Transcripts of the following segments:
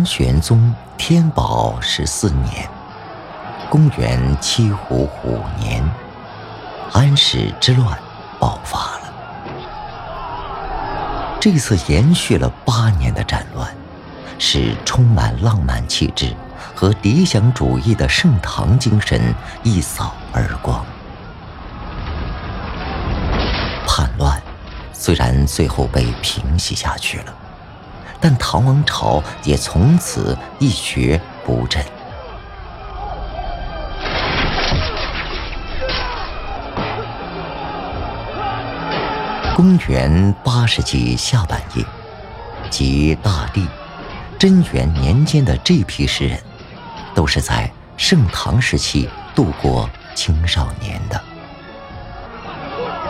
唐玄宗天宝十四年，公元七五五年，安史之乱爆发了。这次延续了八年的战乱，使充满浪漫气质和理想主义的盛唐精神一扫而光。叛乱虽然最后被平息下去了。但唐王朝也从此一蹶不振。公元八世纪下半叶，即大历贞元年间的这批诗人，都是在盛唐时期度过青少年的。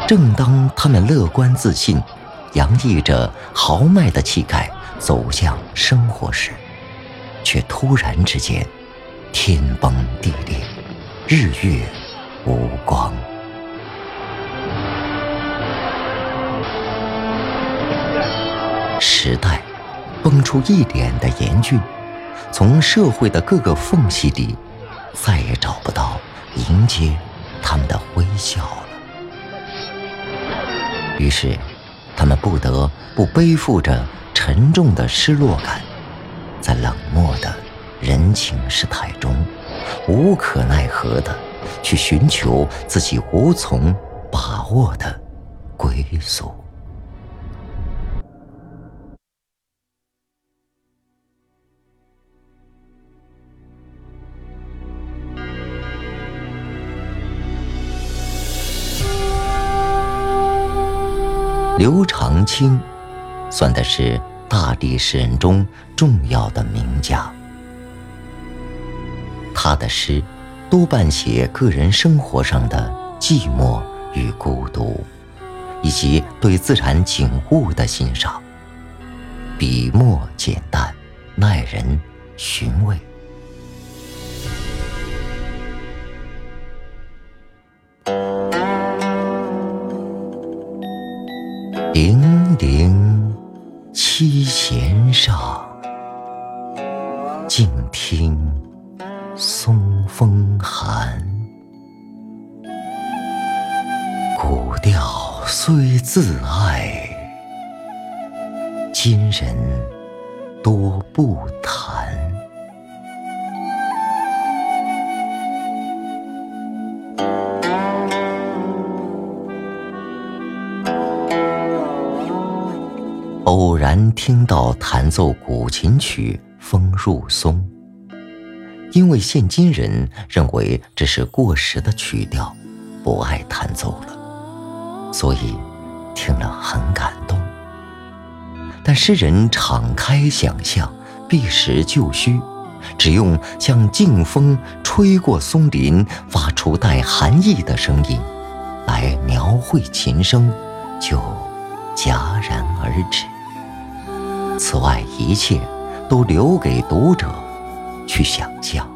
正当他们乐观自信，洋溢着豪迈的气概。走向生活时，却突然之间，天崩地裂，日月无光。时代崩出一脸的严峻，从社会的各个缝隙里，再也找不到迎接他们的微笑了。于是，他们不得不背负着。沉重的失落感，在冷漠的人情世态中，无可奈何的去寻求自己无从把握的归宿。刘长卿，算的是。大地诗人中重要的名家，他的诗多半写个人生活上的寂寞与孤独，以及对自然景物的欣赏，笔墨简淡，耐人寻味。零零。七弦上，静听松风寒。古调虽自爱，今人多不弹。偶然听到弹奏古琴曲《风入松》，因为现今人认为这是过时的曲调，不爱弹奏了，所以听了很感动。但诗人敞开想象，避实就虚，只用像劲风吹过松林发出带寒意的声音来描绘琴声，就戛然而止。此外，一切都留给读者去想象。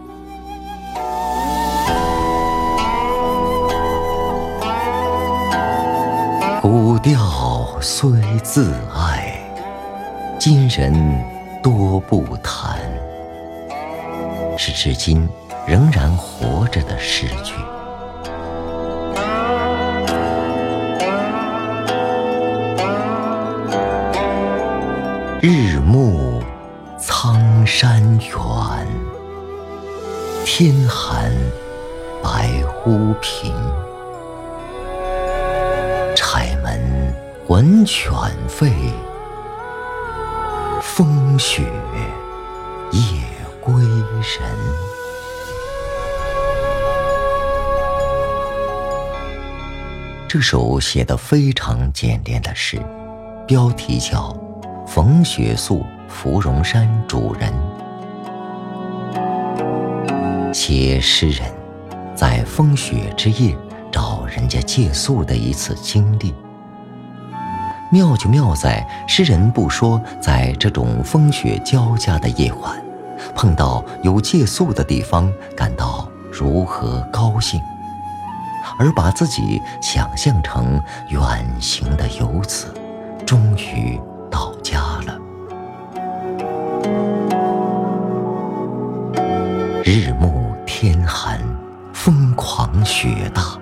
古调虽自爱，今人多不弹，是至今仍然活着的诗句。日暮苍山远，天寒白屋贫。柴门闻犬吠，风雪夜归人。这首写的非常简练的诗，标题叫。冯雪宿芙蓉山主人写诗人，在风雪之夜找人家借宿的一次经历。妙就妙在诗人不说在这种风雪交加的夜晚，碰到有借宿的地方感到如何高兴，而把自己想象成远行的游子，终于。家了。日暮天寒风狂雪大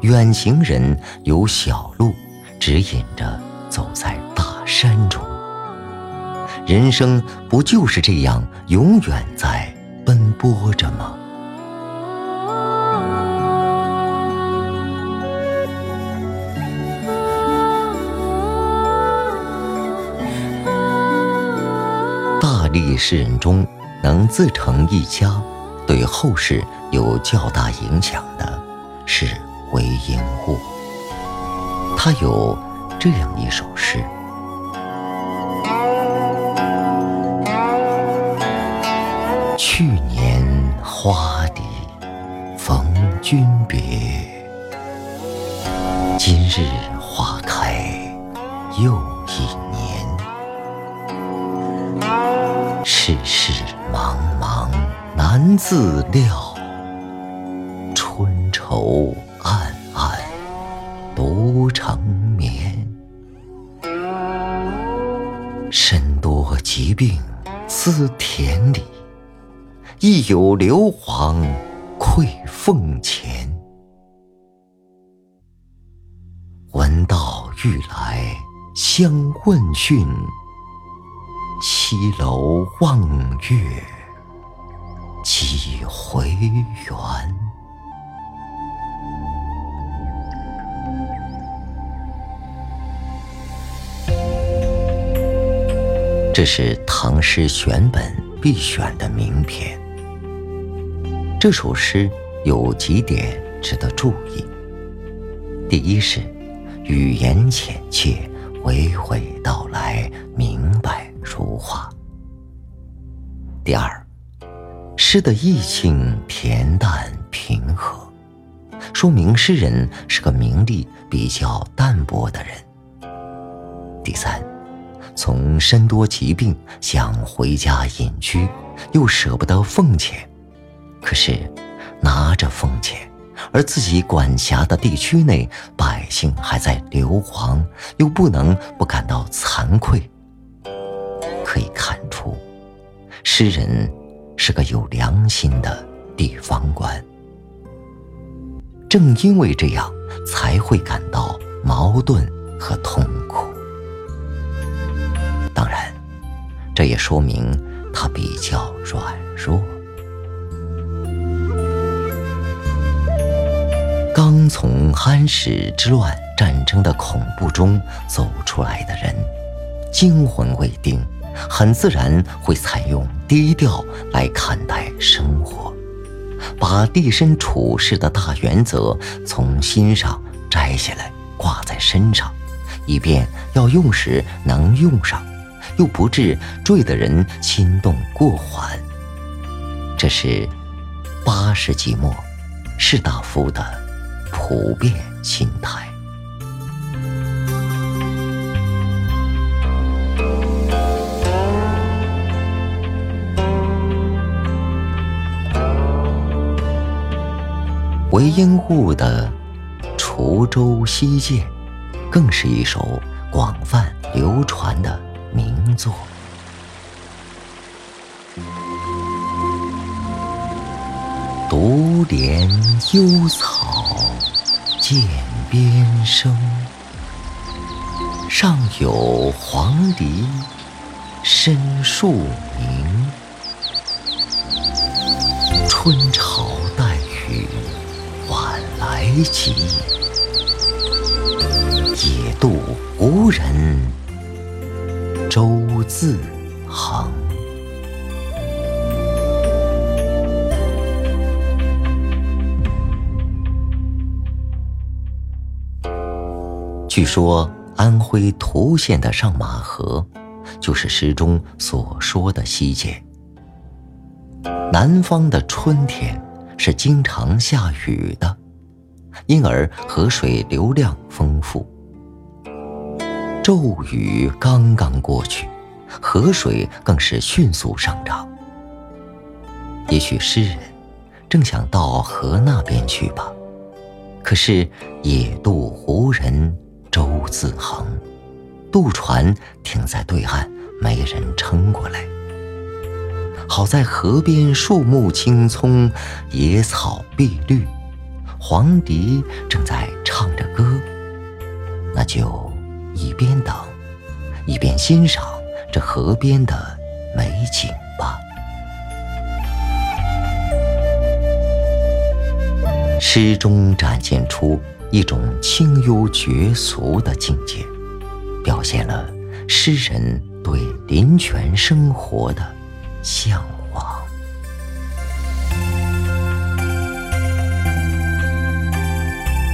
远行人有小路指引着走在大山中。人生不就是这样永远在奔波着吗？诗人中，能自成一家，对后世有较大影响的是韦应物。他有这样一首诗：“去年花底逢君别，今日花开又自料，春愁暗暗独成眠。身多疾病思田里，亦有硫磺馈俸钱。闻道欲来相问讯。西楼望月，回圆？这是唐诗选本必选的名篇。这首诗有几点值得注意：第一是语言浅切，娓娓道来，明白。如画。第二，诗的意境恬淡平和，说明诗人是个名利比较淡薄的人。第三，从身多疾病想回家隐居，又舍不得奉钱，可是拿着奉钱，而自己管辖的地区内百姓还在流亡，又不能不感到惭愧。可以看出，诗人是个有良心的地方官。正因为这样，才会感到矛盾和痛苦。当然，这也说明他比较软弱。刚从安史之乱战争的恐怖中走出来的人，惊魂未定。很自然会采用低调来看待生活，把立身处世的大原则从心上摘下来挂在身上，以便要用时能用上，又不致坠的人心动过缓。这是八世纪末士大夫的普遍心态。韦应物的《滁州西涧》更是一首广泛流传的名作。独怜幽草涧边生，上有黄鹂深树鸣。春潮。来急，野渡无人舟自横。据说安徽涂县的上马河，就是诗中所说的西涧。南方的春天是经常下雨的。因而河水流量丰富。骤雨刚刚过去，河水更是迅速上涨。也许诗人正想到河那边去吧，可是野渡无人舟自横，渡船停在对岸，没人撑过来。好在河边树木青葱，野草碧绿，黄鹂正在唱着歌。那就一边等，一边欣赏这河边的美景吧。诗中展现出一种清幽绝俗的境界，表现了诗人对林泉生活的向往。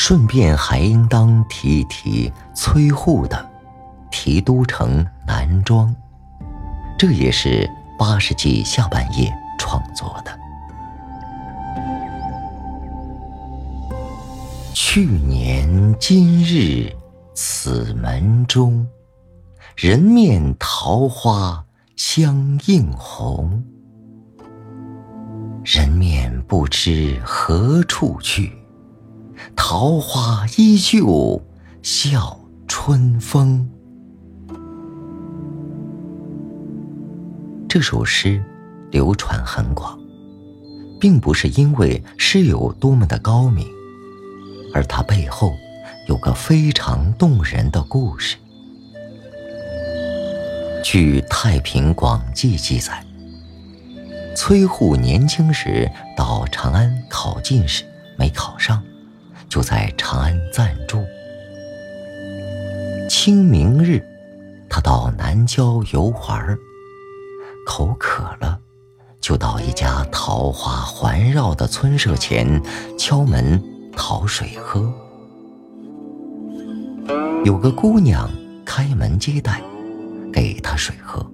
顺便还应当提一提崔护的《题都城南庄》，这也是八世纪下半叶创作的。去年今日此门中，人面桃花相映红。人面不知何处去，桃花依旧笑春风。这首诗流传很广，并不是因为诗有多么的高明。而它背后有个非常动人的故事。据《太平广记》记载，崔护年轻时到长安考进士，没考上，就在长安暂住。清明日，他到南郊游玩，口渴了，就到一家桃花环绕的村舍前敲门。讨水喝，有个姑娘开门接待，给他水喝，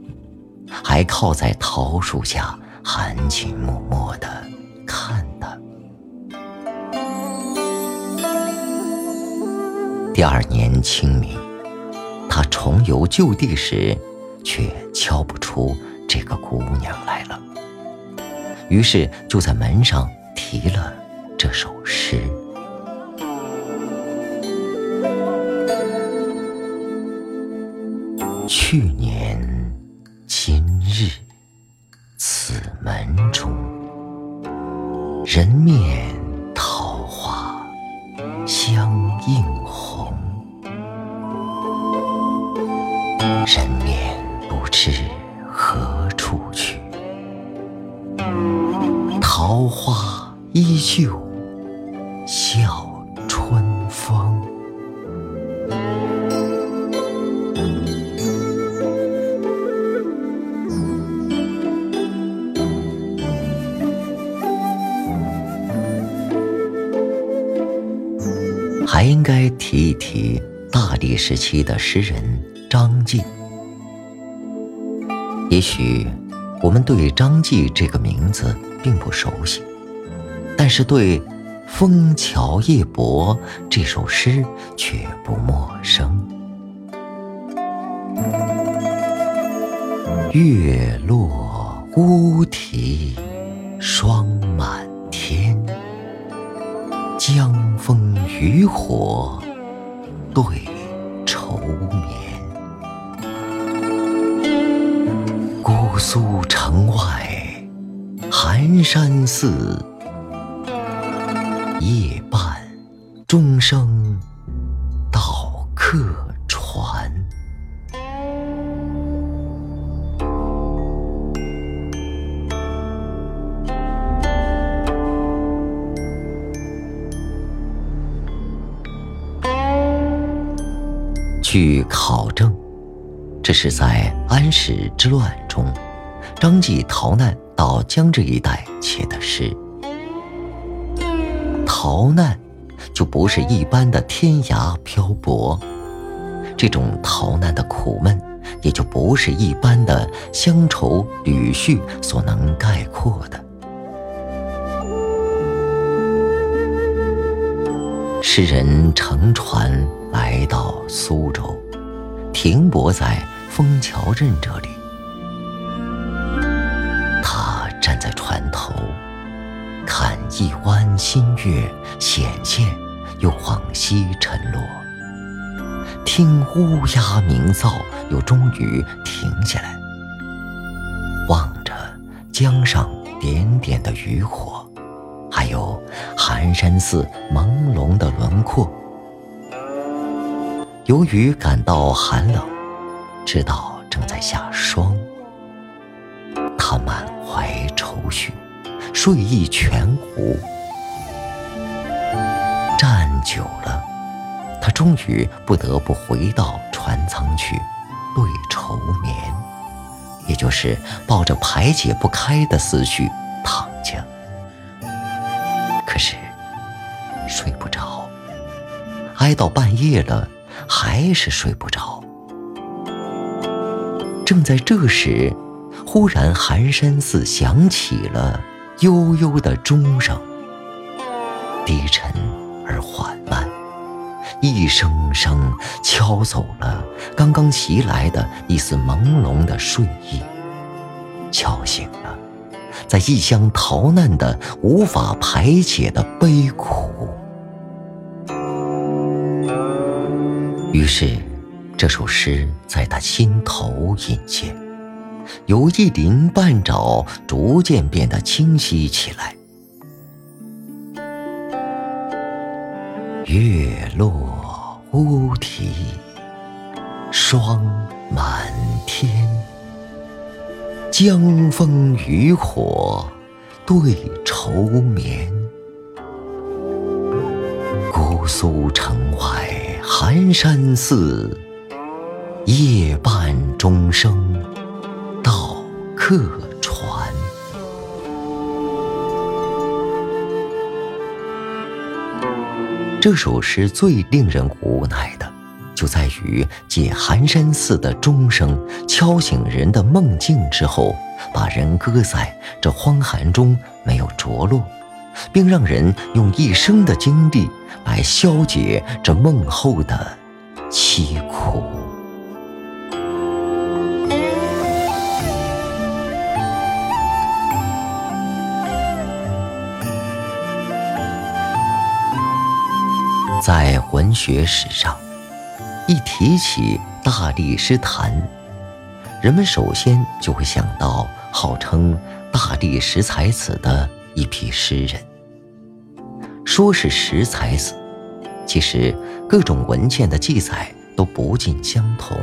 还靠在桃树下含情脉脉的看他。第二年清明，他重游旧地时，却敲不出这个姑娘来了，于是就在门上题了这首诗。去年今日此门中，人面还应该提一提大历时期的诗人张继。也许我们对张继这个名字并不熟悉，但是对《枫桥夜泊》这首诗却不陌生。月落乌啼霜满天。江枫渔火对愁眠，姑苏城外寒山寺，夜半钟声据考证，这是在安史之乱中，张继逃难到江浙一带写的诗。逃难就不是一般的天涯漂泊，这种逃难的苦闷也就不是一般的乡愁旅叙所能概括的。诗人乘船来到苏州，停泊在枫桥镇这里。他站在船头，看一弯新月显现，又往西沉落；听乌鸦鸣噪，又终于停下来，望着江上点点的渔火。还有寒山寺朦胧的轮廓。由于感到寒冷，知道正在下霜，他满怀愁绪，睡意全无。站久了，他终于不得不回到船舱去对愁眠，也就是抱着排解不开的思绪躺下。可是睡不着，挨到半夜了，还是睡不着。正在这时，忽然寒山寺响起了悠悠的钟声，低沉而缓慢，一声声敲走了刚刚袭来的一丝朦胧的睡意，敲醒了。在异乡逃难的无法排解的悲苦，于是这首诗在他心头隐现，由一鳞半爪逐渐变得清晰起来。月落乌啼，霜满天。江枫渔火对愁眠，姑苏城外寒山寺，夜半钟声到客船。这首诗最令人无奈的。就在于借寒山寺的钟声敲醒人的梦境之后，把人搁在这荒寒中没有着落，并让人用一生的经历来消解这梦后的凄苦。在文学史上。一提起大力诗坛，人们首先就会想到号称大力士才子的一批诗人。说是识才子，其实各种文件的记载都不尽相同，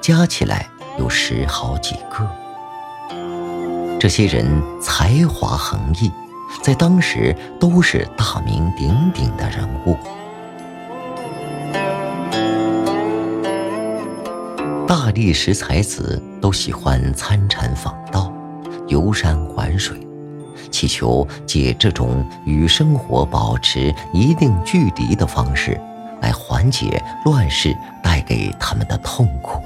加起来有十好几个。这些人才华横溢，在当时都是大名鼎鼎的人物。大力士才子都喜欢参禅访道，游山玩水，祈求借这种与生活保持一定距离的方式，来缓解乱世带给他们的痛苦。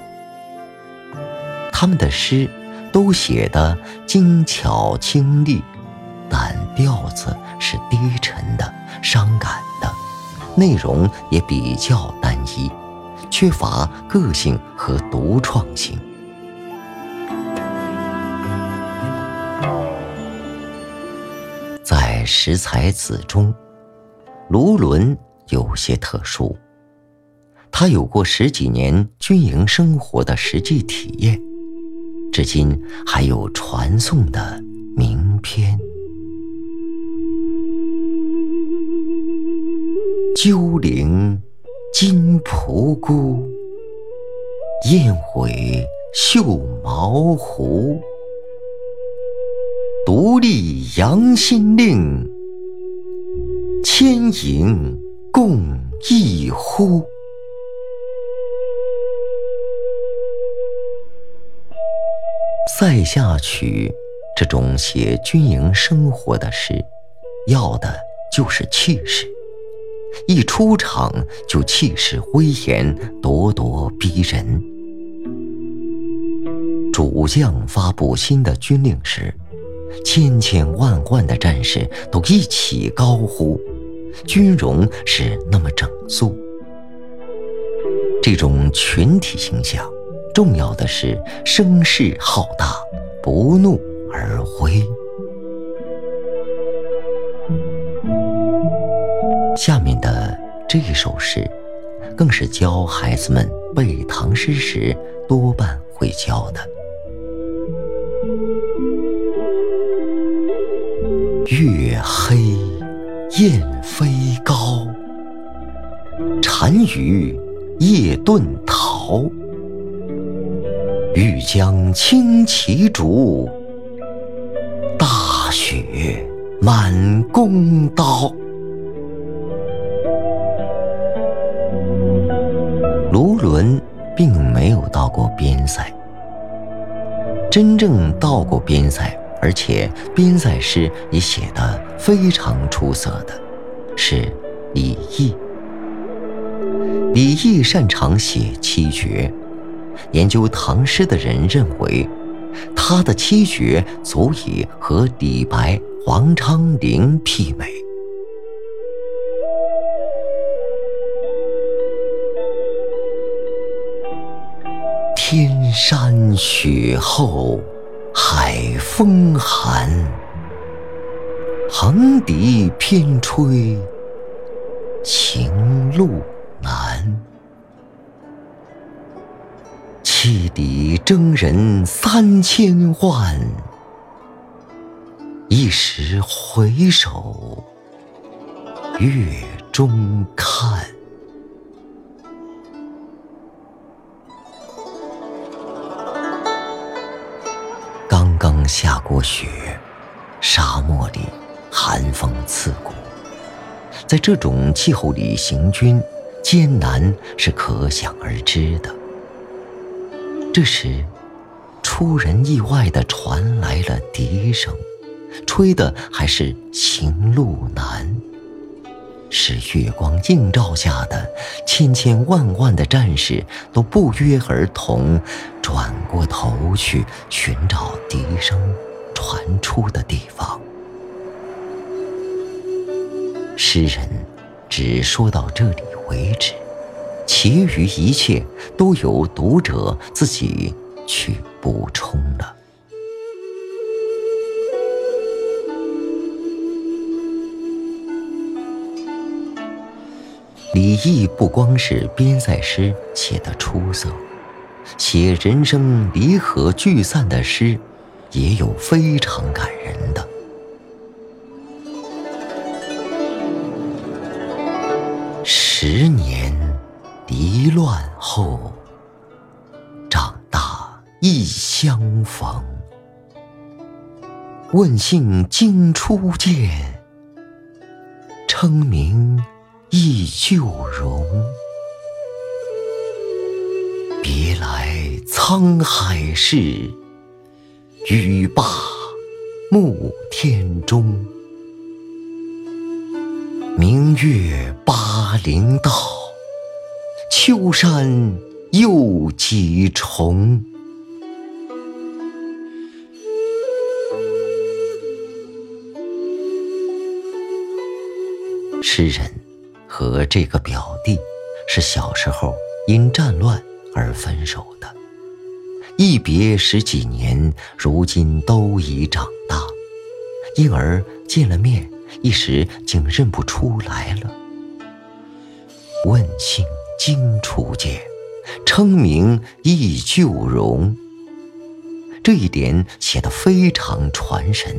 他们的诗都写得精巧清丽，但调子是低沉的、伤感的，内容也比较单一。缺乏个性和独创性，在识才子中，卢纶有些特殊。他有过十几年军营生活的实际体验，至今还有传颂的名篇《鸠岭》。金仆姑，燕尾绣毛狐。独立扬心令，千营共一呼。塞下曲这种写军营生活的诗，要的就是气势。一出场就气势威严、咄咄逼人。主将发布新的军令时，千千万万的战士都一起高呼，军容是那么整肃。这种群体形象，重要的是声势浩大，不怒而威。下面的这首诗，更是教孩子们背唐诗时多半会教的。月黑雁飞高，单于夜遁逃。欲将轻骑逐，大雪满弓刀。卢纶并没有到过边塞，真正到过边塞，而且边塞诗也写得非常出色的，是李益。李益擅长写七绝，研究唐诗的人认为，他的七绝足以和李白、王昌龄媲美。天山雪后，风寒。横笛偏吹，情路难。汽笛征人三千万，一时回首，月中看。下过雪，沙漠里寒风刺骨，在这种气候里行军，艰难是可想而知的。这时，出人意外的传来了笛声，吹的还是行路难。是月光映照下的千千万万的战士都不约而同转过头去寻找笛声传出的地方。诗人只说到这里为止，其余一切都由读者自己去补充了。李益不光是边塞诗写得出色，写人生离合聚散的诗，也有非常感人的。十年离乱后，长大亦相逢。问姓今初见，称名。忆旧容，别来沧海事，语罢暮天钟。明月巴陵道，秋山又几重。诗人。和这个表弟是小时候因战乱而分手的，一别十几年，如今都已长大，因而见了面一时竟认不出来了。问姓今初见，称名忆旧容。这一点写得非常传神。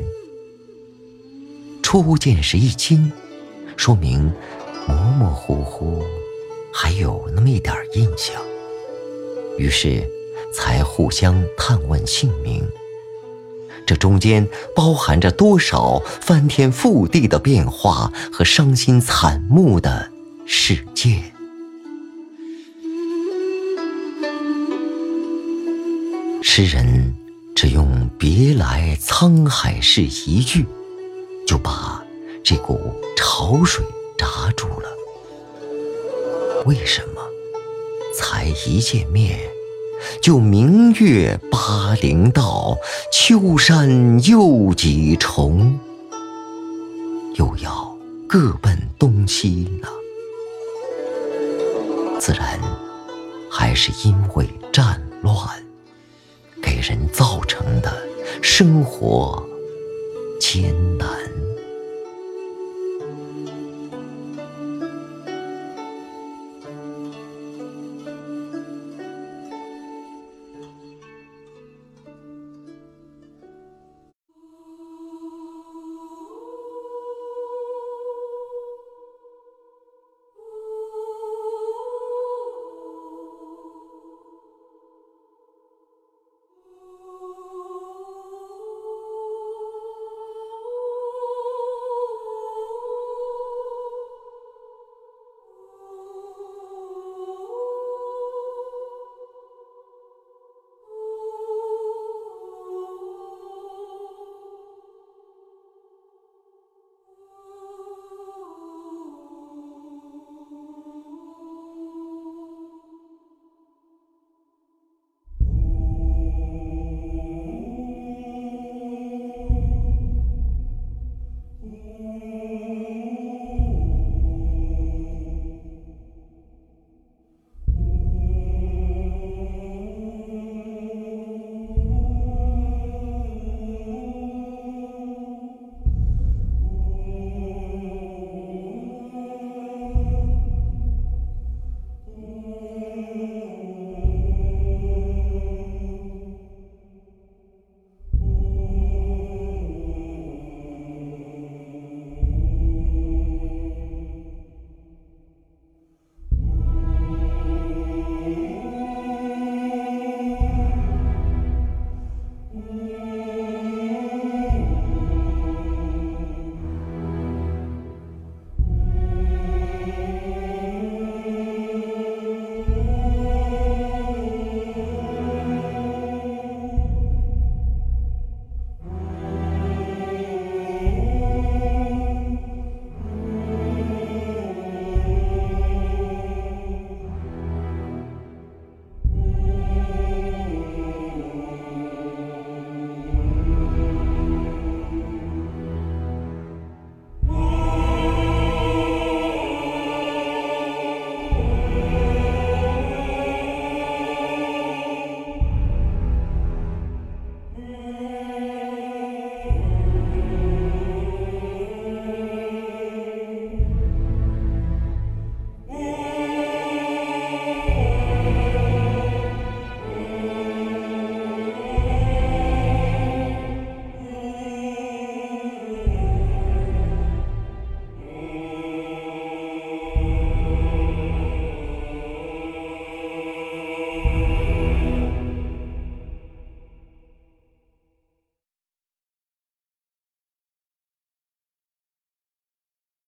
初见时一惊，说明。模模糊糊，还有那么一点印象，于是才互相探问姓名。这中间包含着多少翻天覆地的变化和伤心惨目的事件？诗人只用“别来沧海事”一句，就把这股潮水。打住了。为什么才一见面，就明月巴陵道，秋山又几重，又要各奔东西呢？自然还是因为战乱给人造成的生活艰。